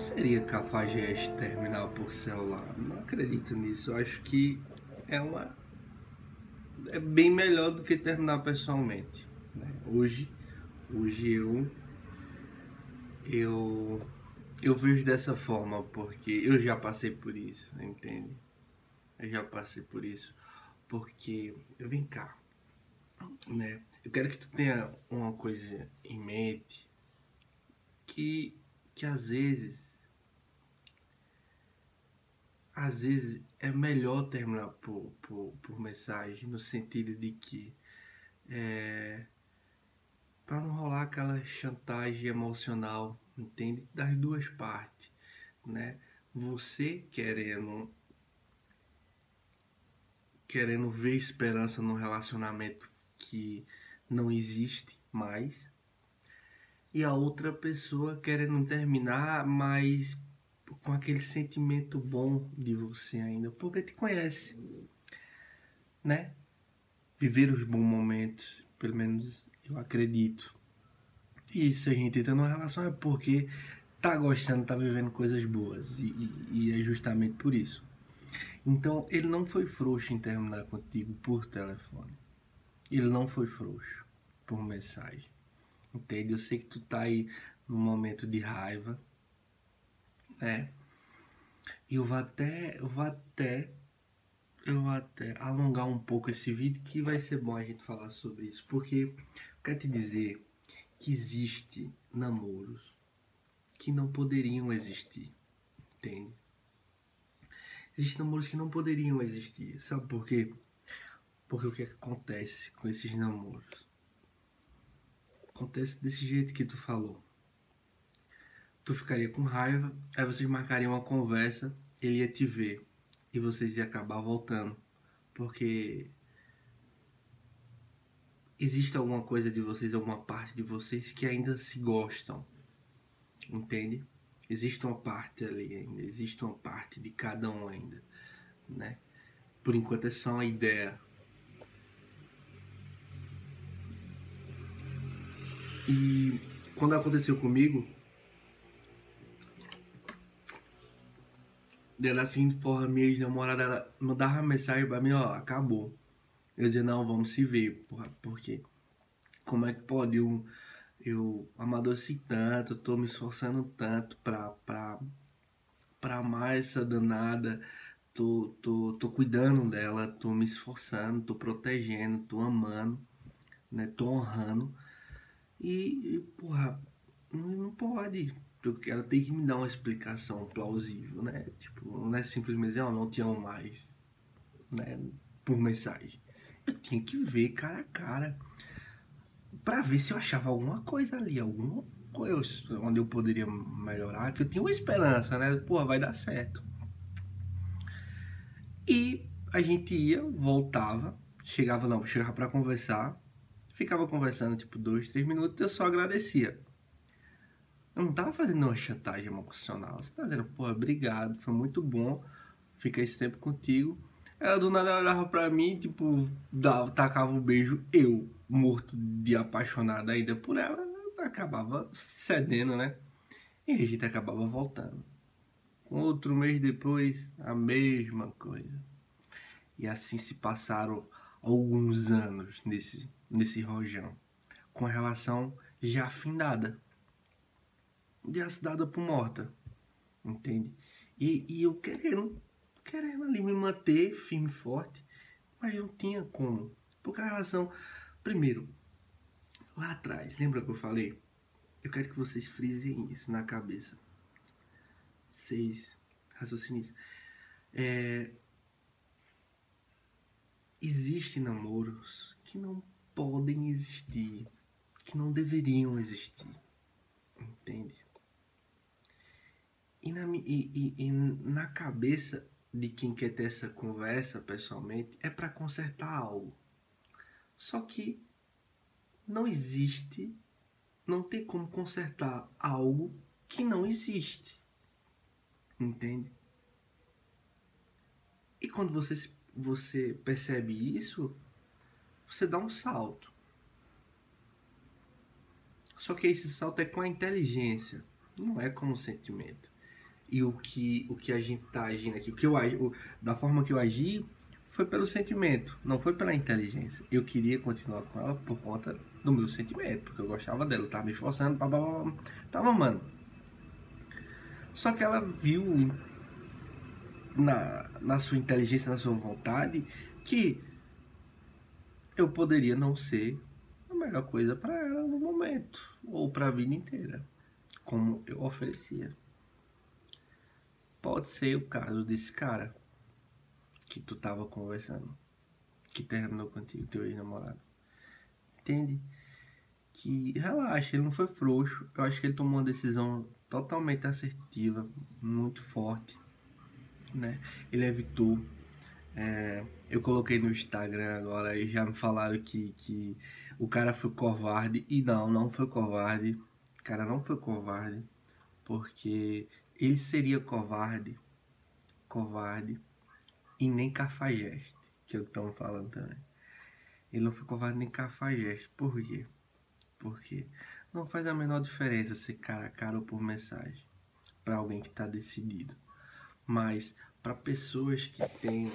seria cafajeste terminar por celular. Não acredito nisso. Eu acho que é uma. É bem melhor do que terminar pessoalmente. Né? Hoje, hoje eu. Eu. Eu vejo dessa forma, porque eu já passei por isso, entende? Eu já passei por isso. Porque. Vem cá. Né? Eu quero que tu tenha uma coisa em mente que, que às vezes às vezes é melhor terminar por, por, por mensagem, no sentido de que é, para não rolar aquela chantagem emocional, entende? Das duas partes, né? Você querendo querendo ver esperança no relacionamento que não existe mais e a outra pessoa querendo terminar, mas com aquele sentimento bom de você ainda, porque te conhece, né? Viver os bons momentos, pelo menos eu acredito. E se a gente entra numa relação é porque tá gostando, tá vivendo coisas boas, e, e, e é justamente por isso. Então, ele não foi frouxo em terminar contigo por telefone. Ele não foi frouxo por mensagem. Entende? Eu sei que tu tá aí num momento de raiva, né? Eu vou até, eu vou até, eu vou até alongar um pouco esse vídeo que vai ser bom a gente falar sobre isso, porque eu quero te dizer que existe namoros que não poderiam existir, entende? Existem namoros que não poderiam existir, sabe por quê? Porque o que, é que acontece com esses namoros? Acontece desse jeito que tu falou tu ficaria com raiva, aí vocês marcariam uma conversa, ele ia te ver e vocês iam acabar voltando, porque existe alguma coisa de vocês, alguma parte de vocês que ainda se gostam, entende? Existe uma parte ali ainda, existe uma parte de cada um ainda, né? Por enquanto é só uma ideia. E quando aconteceu comigo, dela assim, forma, minha ex-namorada, ela mandava mensagem pra mim, ó, acabou. Eu dizia, não, vamos se ver, porra, porque como é que pode eu, eu amadureci tanto, tô me esforçando tanto pra, pra, pra amar essa danada, tô, tô, tô cuidando dela, tô me esforçando, tô protegendo, tô amando, né, tô honrando. E, e porra, não, não pode, porque ela tem que me dar uma explicação plausível, né? Tipo, não é simplesmente dizer, oh, não te amo mais, né? Por mensagem. Eu tinha que ver cara a cara para ver se eu achava alguma coisa ali, alguma coisa onde eu poderia melhorar, que eu tinha uma esperança, né? Pô, vai dar certo. E a gente ia, voltava, chegava não, chegava para conversar, ficava conversando tipo dois, três minutos, eu só agradecia não tava fazendo uma chantagem emocional. Você tá dizendo, pô, obrigado, foi muito bom ficar esse tempo contigo. Ela do nada olhava pra mim, tipo, dava, tacava um beijo, eu, morto de apaixonado ainda por ela, acabava cedendo, né? E a gente acabava voltando. Outro mês depois, a mesma coisa. E assim se passaram alguns anos nesse, nesse rojão, com relação já afindada de dada por morta. Entende? E, e eu querendo, querendo ali me manter firme e forte, mas não tinha como. Porque a relação. Primeiro, lá atrás, lembra que eu falei? Eu quero que vocês frisem isso na cabeça. Seis raciocinem isso. É, existem namoros que não podem existir, que não deveriam existir. Entende? E na, e, e, e na cabeça de quem quer ter essa conversa pessoalmente é para consertar algo. Só que não existe, não tem como consertar algo que não existe. Entende? E quando você, você percebe isso, você dá um salto. Só que esse salto é com a inteligência, não é com o sentimento. E o que, o que a gente tá agindo aqui, o que eu o, da forma que eu agi foi pelo sentimento, não foi pela inteligência. Eu queria continuar com ela por conta do meu sentimento, porque eu gostava dela, eu tava me esforçando, blá, blá, blá, tava amando. Só que ela viu na, na sua inteligência, na sua vontade, que eu poderia não ser a melhor coisa para ela no momento, ou para a vida inteira, como eu oferecia. Pode ser o caso desse cara que tu tava conversando, que terminou contigo, teu ex-namorado. Entende? Que relaxa, ele não foi frouxo. Eu acho que ele tomou uma decisão totalmente assertiva, muito forte, né? Ele evitou. É, eu coloquei no Instagram agora e já me falaram que, que o cara foi covarde. E não, não foi covarde. O cara não foi covarde. Porque ele seria covarde, covarde e nem cafajeste, que é que estão falando também. Ele não foi covarde nem cafajeste. Por quê? Porque não faz a menor diferença ser cara a cara ou por mensagem para alguém que está decidido. Mas para pessoas que têm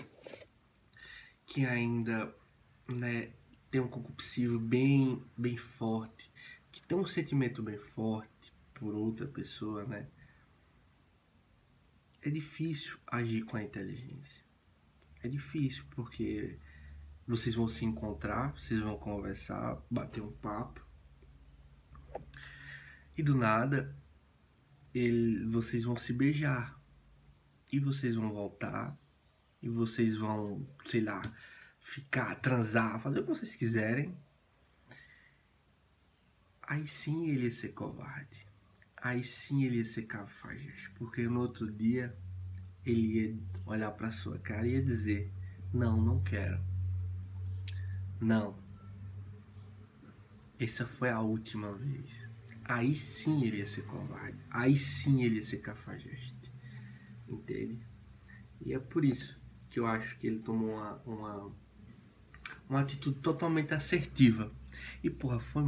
que ainda né, tem um concupiscível bem bem forte, que tem um sentimento bem forte por outra pessoa, né? É difícil agir com a inteligência. É difícil porque vocês vão se encontrar, vocês vão conversar, bater um papo. E do nada, ele, vocês vão se beijar. E vocês vão voltar. E vocês vão, sei lá, ficar, transar, fazer o que vocês quiserem. Aí sim ele ia ser covarde aí sim ele ia ser cafajeste, porque no outro dia ele ia olhar para sua cara e ia dizer: Não, não quero. Não. Essa foi a última vez. Aí sim ele ia ser covarde. Aí sim ele ia ser cafajeste. Entende? E é por isso que eu acho que ele tomou uma, uma, uma atitude totalmente assertiva. E porra, foi